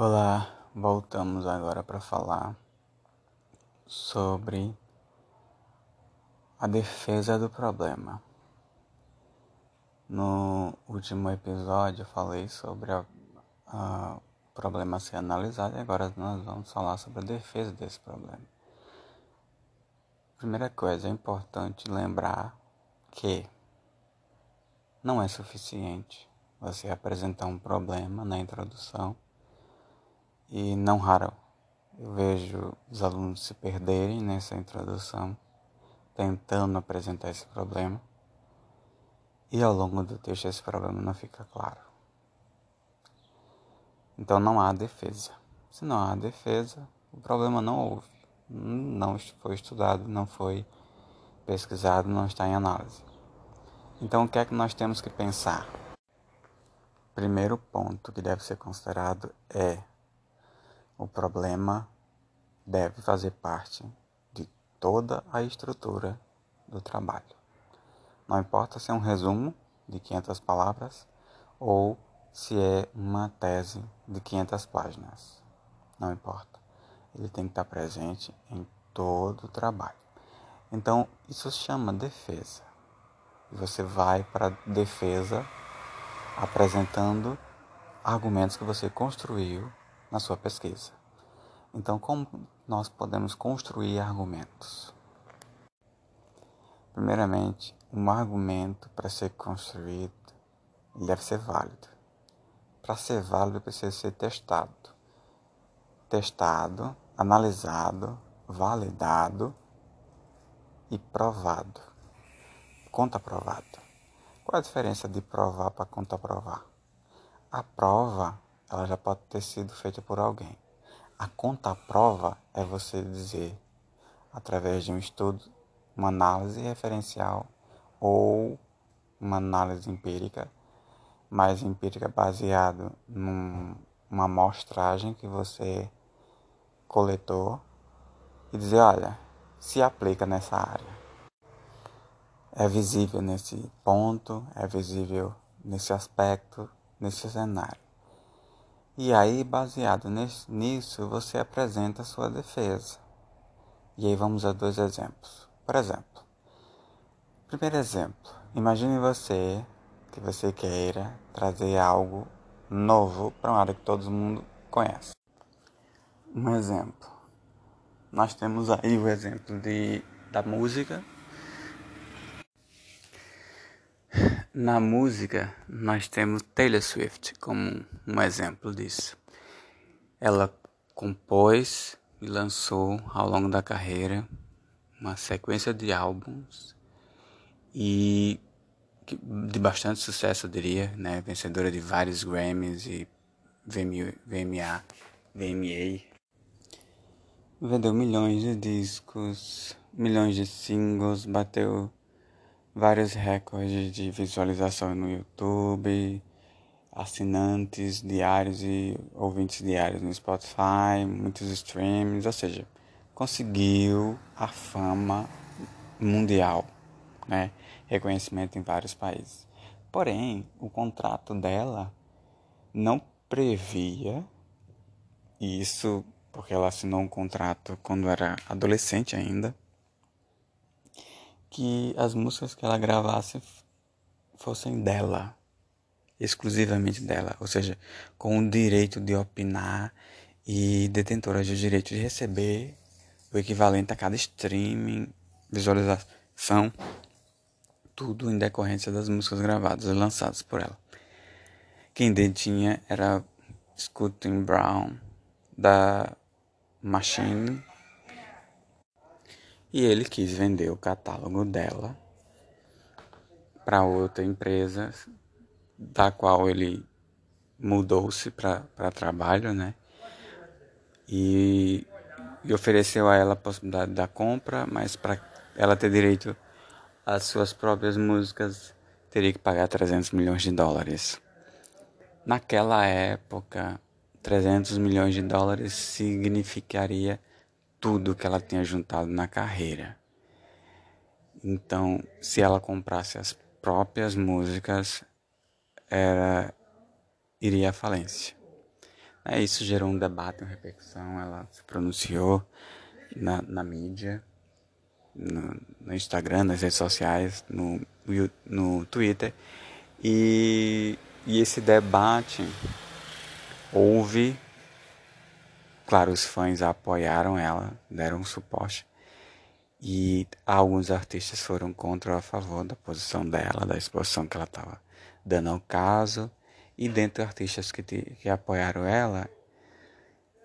Olá, voltamos agora para falar sobre a defesa do problema. No último episódio eu falei sobre o problema a ser analisado e agora nós vamos falar sobre a defesa desse problema. Primeira coisa, é importante lembrar que não é suficiente você apresentar um problema na introdução e não raro eu vejo os alunos se perderem nessa introdução, tentando apresentar esse problema, e ao longo do texto esse problema não fica claro. Então não há defesa. Se não há defesa, o problema não houve, não foi estudado, não foi pesquisado, não está em análise. Então o que é que nós temos que pensar? Primeiro ponto que deve ser considerado é o problema deve fazer parte de toda a estrutura do trabalho. Não importa se é um resumo de 500 palavras ou se é uma tese de 500 páginas. Não importa. Ele tem que estar presente em todo o trabalho. Então, isso se chama defesa. E você vai para defesa apresentando argumentos que você construiu na sua pesquisa. Então, como nós podemos construir argumentos? Primeiramente, um argumento para ser construído deve ser válido. Para ser válido, precisa ser testado. Testado, analisado, validado e provado. Contraprovado. Qual a diferença de provar para contraprovar? A prova ela já pode ter sido feita por alguém. A conta-prova é você dizer, através de um estudo, uma análise referencial ou uma análise empírica, mais empírica baseado numa amostragem que você coletou e dizer, olha, se aplica nessa área. É visível nesse ponto, é visível nesse aspecto, nesse cenário. E aí, baseado nisso, você apresenta a sua defesa. E aí vamos a dois exemplos. Por exemplo, primeiro exemplo, imagine você que você queira trazer algo novo para uma área que todo mundo conhece. Um exemplo. Nós temos aí o exemplo de, da música Na música, nós temos Taylor Swift como um exemplo disso. Ela compôs e lançou ao longo da carreira uma sequência de álbuns e de bastante sucesso, eu diria, né? Vencedora de vários Grammys e VMA, VMA. Vendeu milhões de discos, milhões de singles, bateu vários recordes de visualização no YouTube, assinantes diários e ouvintes diários no Spotify, muitos streams, ou seja, conseguiu a fama mundial, né? reconhecimento em vários países. Porém, o contrato dela não previa isso, porque ela assinou um contrato quando era adolescente ainda que as músicas que ela gravasse fossem dela, exclusivamente dela, ou seja, com o direito de opinar e detentora de direito de receber o equivalente a cada streaming, visualização, tudo em decorrência das músicas gravadas e lançadas por ela. Quem detinha era Scootin Brown da Machine e ele quis vender o catálogo dela para outra empresa, da qual ele mudou-se para trabalho, né? E, e ofereceu a ela a possibilidade da compra, mas para ela ter direito às suas próprias músicas, teria que pagar 300 milhões de dólares. Naquela época, 300 milhões de dólares significaria tudo que ela tinha juntado na carreira. Então, se ela comprasse as próprias músicas, era iria à falência. É, isso gerou um debate, uma repercussão. Ela se pronunciou na, na mídia, no, no, Instagram, nas redes sociais, no, no, Twitter. E, e esse debate houve. Claro, os fãs apoiaram ela, deram suporte. E alguns artistas foram contra ou a favor da posição dela, da exposição que ela estava dando ao caso. E dentre artistas que, te, que apoiaram ela,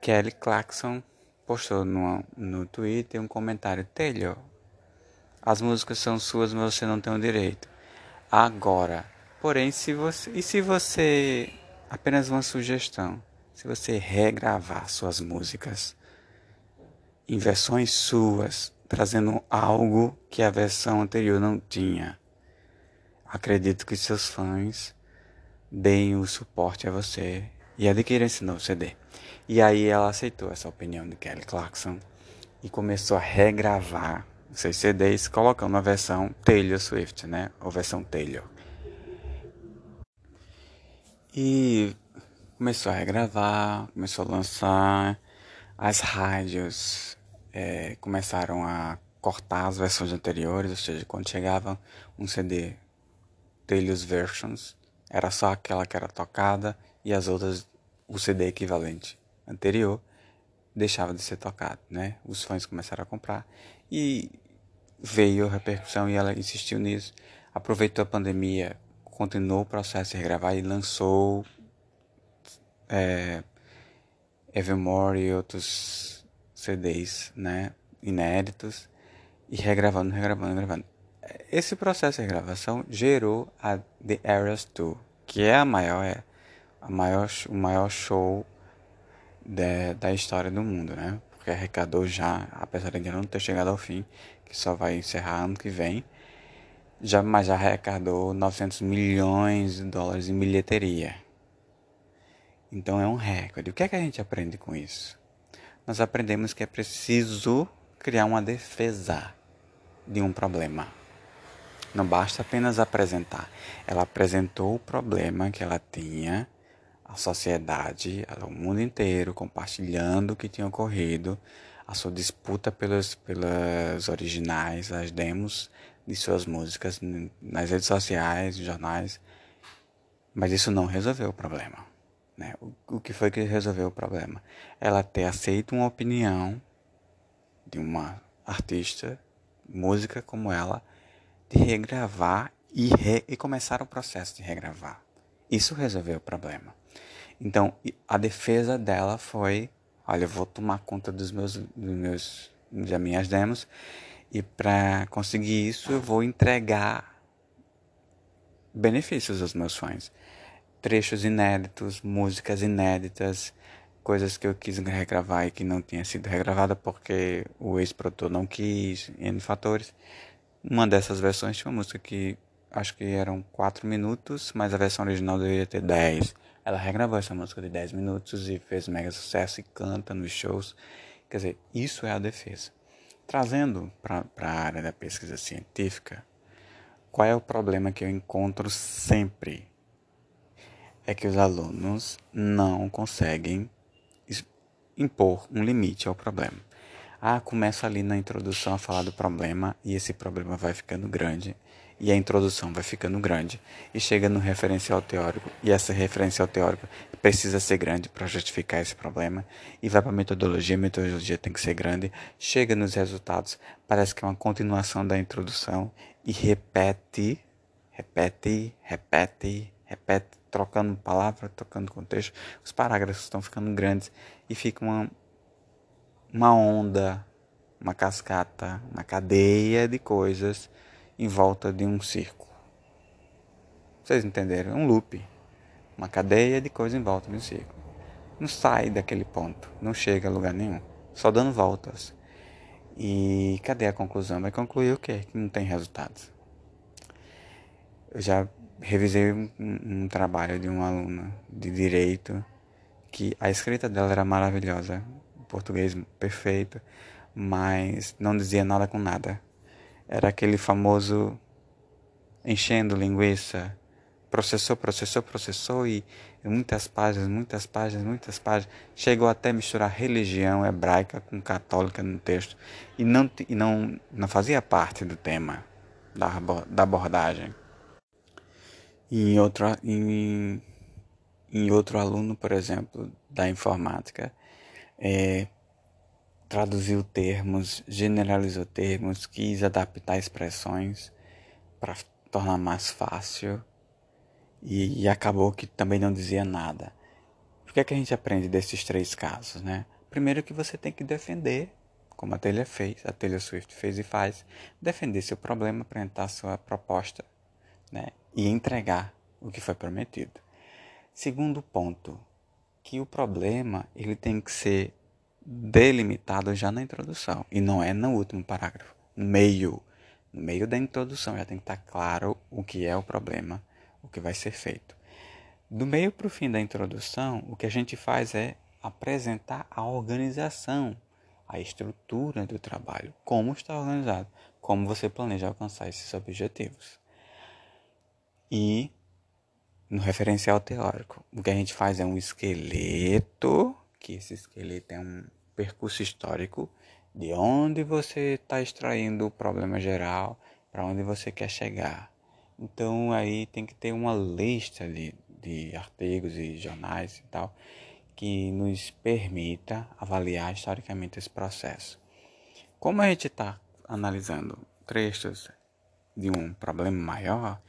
Kelly Clarkson postou no, no Twitter um comentário: Telho, as músicas são suas, mas você não tem o direito. Agora, porém, se você. E se você. Apenas uma sugestão. Se você regravar suas músicas em versões suas, trazendo algo que a versão anterior não tinha, acredito que seus fãs deem o suporte a você e adquiram esse novo CD. E aí ela aceitou essa opinião de Kelly Clarkson e começou a regravar seus CDs colocando a versão Taylor Swift, né? Ou versão Taylor. E começou a regravar, começou a lançar as rádios é, começaram a cortar as versões anteriores, ou seja, quando chegava um CD Taylor's Versions, era só aquela que era tocada e as outras, o CD equivalente anterior, deixava de ser tocado, né? Os fãs começaram a comprar e veio a repercussão e ela insistiu nisso. Aproveitou a pandemia, continuou o processo de regravar e lançou é, Evermore e outros CDs, né? Inéditos e regravando, regravando, regravando esse processo de gravação gerou a The Eras Tour, que é a maior, é a maior, o maior show de, da história do mundo, né? Porque arrecadou já, apesar de não ter chegado ao fim, que só vai encerrar ano que vem, já, mas já arrecadou 900 milhões de dólares em bilheteria. Então é um recorde. O que é que a gente aprende com isso? Nós aprendemos que é preciso criar uma defesa de um problema. Não basta apenas apresentar. Ela apresentou o problema que ela tinha, a sociedade, o mundo inteiro, compartilhando o que tinha ocorrido, a sua disputa pelas, pelas originais, as demos de suas músicas nas redes sociais, jornais. Mas isso não resolveu o problema. Né? O, o que foi que resolveu o problema? Ela ter aceito uma opinião de uma artista, música como ela, de regravar e, re, e começar o processo de regravar. Isso resolveu o problema. Então, a defesa dela foi: olha, eu vou tomar conta dos meus, dos meus, das minhas demos e para conseguir isso eu vou entregar benefícios aos meus fãs. Trechos inéditos, músicas inéditas, coisas que eu quis regravar e que não tinha sido regravada porque o ex-produtor não quis, N fatores. Uma dessas versões tinha uma música que acho que eram 4 minutos, mas a versão original deveria ter 10. Ela regravou essa música de 10 minutos e fez mega sucesso e canta nos shows. Quer dizer, isso é a defesa. Trazendo para a área da pesquisa científica, qual é o problema que eu encontro sempre? É que os alunos não conseguem impor um limite ao problema. Ah, começa ali na introdução a falar do problema e esse problema vai ficando grande e a introdução vai ficando grande e chega no referencial teórico e essa referencial teórica precisa ser grande para justificar esse problema e vai para a metodologia, a metodologia tem que ser grande, chega nos resultados, parece que é uma continuação da introdução e repete, repete, repete, repete, trocando palavra, trocando contexto, os parágrafos estão ficando grandes e fica uma uma onda, uma cascata, uma cadeia de coisas em volta de um círculo. Vocês entenderam? É um loop. Uma cadeia de coisas em volta de um círculo. Não sai daquele ponto, não chega a lugar nenhum, só dando voltas. E cadê a conclusão? Vai concluir o quê? Que não tem resultados. Eu já revisei um, um trabalho de uma aluna de direito que a escrita dela era maravilhosa português perfeito, mas não dizia nada com nada. Era aquele famoso enchendo linguiça, processou, processou, processou e muitas páginas, muitas páginas, muitas páginas. Chegou até misturar religião hebraica com católica no texto e não, e não, não fazia parte do tema da, da abordagem. Em outro, em, em outro aluno, por exemplo, da informática, é, traduziu termos, generalizou termos, quis adaptar expressões para tornar mais fácil e, e, acabou que também não dizia nada. O que é que a gente aprende desses três casos, né? Primeiro que você tem que defender, como a telha fez, a telha Swift fez e faz, defender seu problema, apresentar sua proposta, né? E entregar o que foi prometido. Segundo ponto, que o problema ele tem que ser delimitado já na introdução e não é no último parágrafo, no meio, no meio da introdução já tem que estar claro o que é o problema o que vai ser feito. Do meio para o fim da introdução, o que a gente faz é apresentar a organização, a estrutura do trabalho, como está organizado, como você planeja alcançar esses objetivos. E no referencial teórico, o que a gente faz é um esqueleto, que esse esqueleto é um percurso histórico de onde você está extraindo o problema geral, para onde você quer chegar. Então aí tem que ter uma lista de, de artigos e jornais e tal que nos permita avaliar historicamente esse processo. Como a gente está analisando trechos de um problema maior,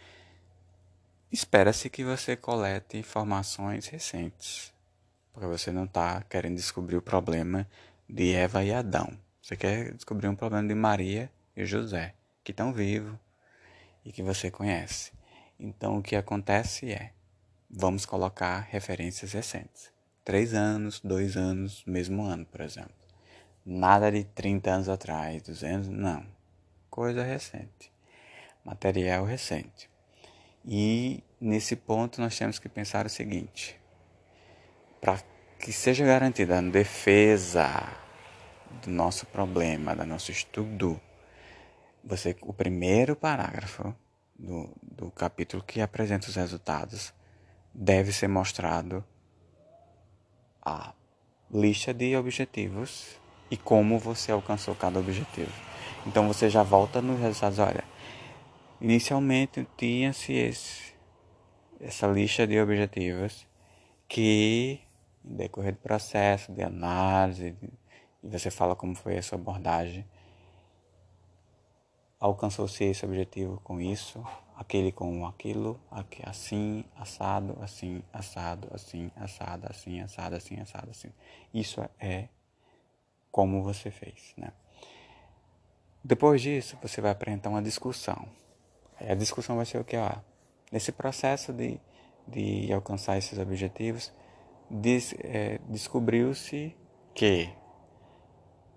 espera-se que você colete informações recentes, porque você não está querendo descobrir o problema de Eva e Adão. Você quer descobrir um problema de Maria e José, que estão vivos, e que você conhece. Então o que acontece é, vamos colocar referências recentes. Três anos, dois anos, mesmo ano, por exemplo. Nada de 30 anos atrás, 200, não. Coisa recente. Material recente. E nesse ponto nós temos que pensar o seguinte: para que seja garantida a defesa do nosso problema, do nosso estudo, você o primeiro parágrafo do, do capítulo que apresenta os resultados deve ser mostrado a lista de objetivos e como você alcançou cada objetivo. Então você já volta nos resultados, olha, inicialmente tinha-se essa lista de objetivos que em decorrer do processo de análise e você fala como foi a sua abordagem alcançou-se esse objetivo com isso, aquele com aquilo, aqui, assim, assado, assim, assado, assim, assado, assim, assado, assim, assado, assim. Isso é como você fez, né? Depois disso, você vai apresentar uma discussão. A discussão vai ser o que? Ó, nesse processo de, de alcançar esses objetivos, des, é, descobriu-se que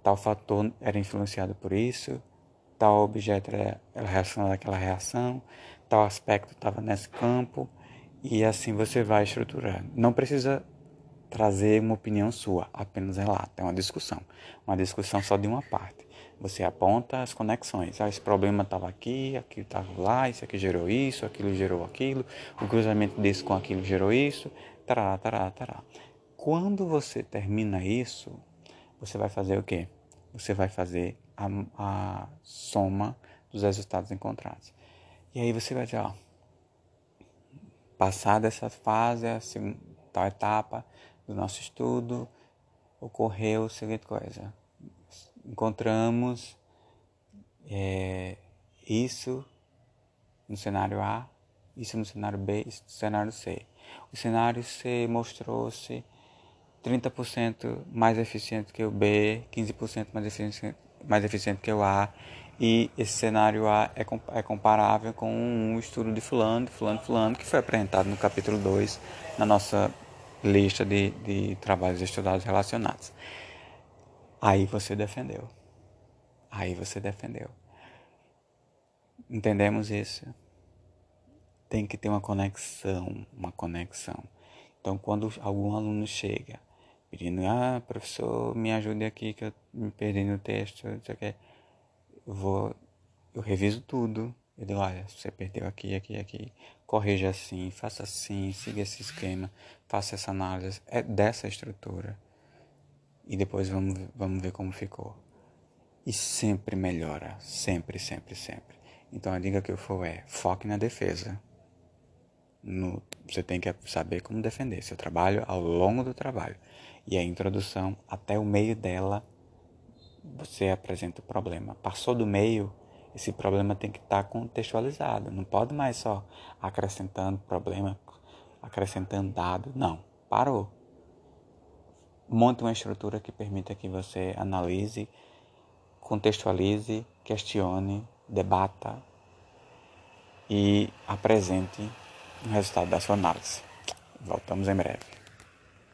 tal fator era influenciado por isso, tal objeto era, relacionado àquela reação, tal aspecto estava nesse campo, e assim você vai estruturando. Não precisa trazer uma opinião sua, apenas relata, é uma discussão. Uma discussão só de uma parte. Você aponta as conexões. Ah, esse problema estava aqui, aquilo estava lá, isso aqui gerou isso, aquilo gerou aquilo, o cruzamento desse com aquilo gerou isso, tará, tará, tará. Quando você termina isso, você vai fazer o quê? Você vai fazer a, a soma dos resultados encontrados. E aí você vai dizer, ó, passada essa fase, a segunda, tal etapa do nosso estudo, ocorreu a seguinte coisa. Encontramos é, isso no cenário A, isso no cenário B, isso no cenário C. O cenário C mostrou-se 30% mais eficiente que o B, 15% mais eficiente, mais eficiente que o A e esse cenário A é, é comparável com um estudo de fulano, de fulano, fulano, que foi apresentado no capítulo 2 na nossa lista de, de trabalhos estudados relacionados. Aí você defendeu. Aí você defendeu. Entendemos isso? Tem que ter uma conexão, uma conexão. Então, quando algum aluno chega pedindo, ah, professor, me ajude aqui que eu me perdi no texto, não sei o que. Eu vou, eu reviso tudo, Eu digo, olha, você perdeu aqui, aqui, aqui, corrija assim, faça assim, siga esse esquema, faça essa análise, é dessa estrutura. E depois vamos, vamos ver como ficou. E sempre melhora, sempre, sempre, sempre. Então a dica que eu for é, foque na defesa. No, você tem que saber como defender seu trabalho ao longo do trabalho. E a introdução, até o meio dela, você apresenta o problema. Passou do meio, esse problema tem que estar contextualizado. Não pode mais só acrescentando problema, acrescentando dado. Não, parou. Monte uma estrutura que permita que você analise, contextualize, questione, debata e apresente o resultado da sua análise. Voltamos em breve.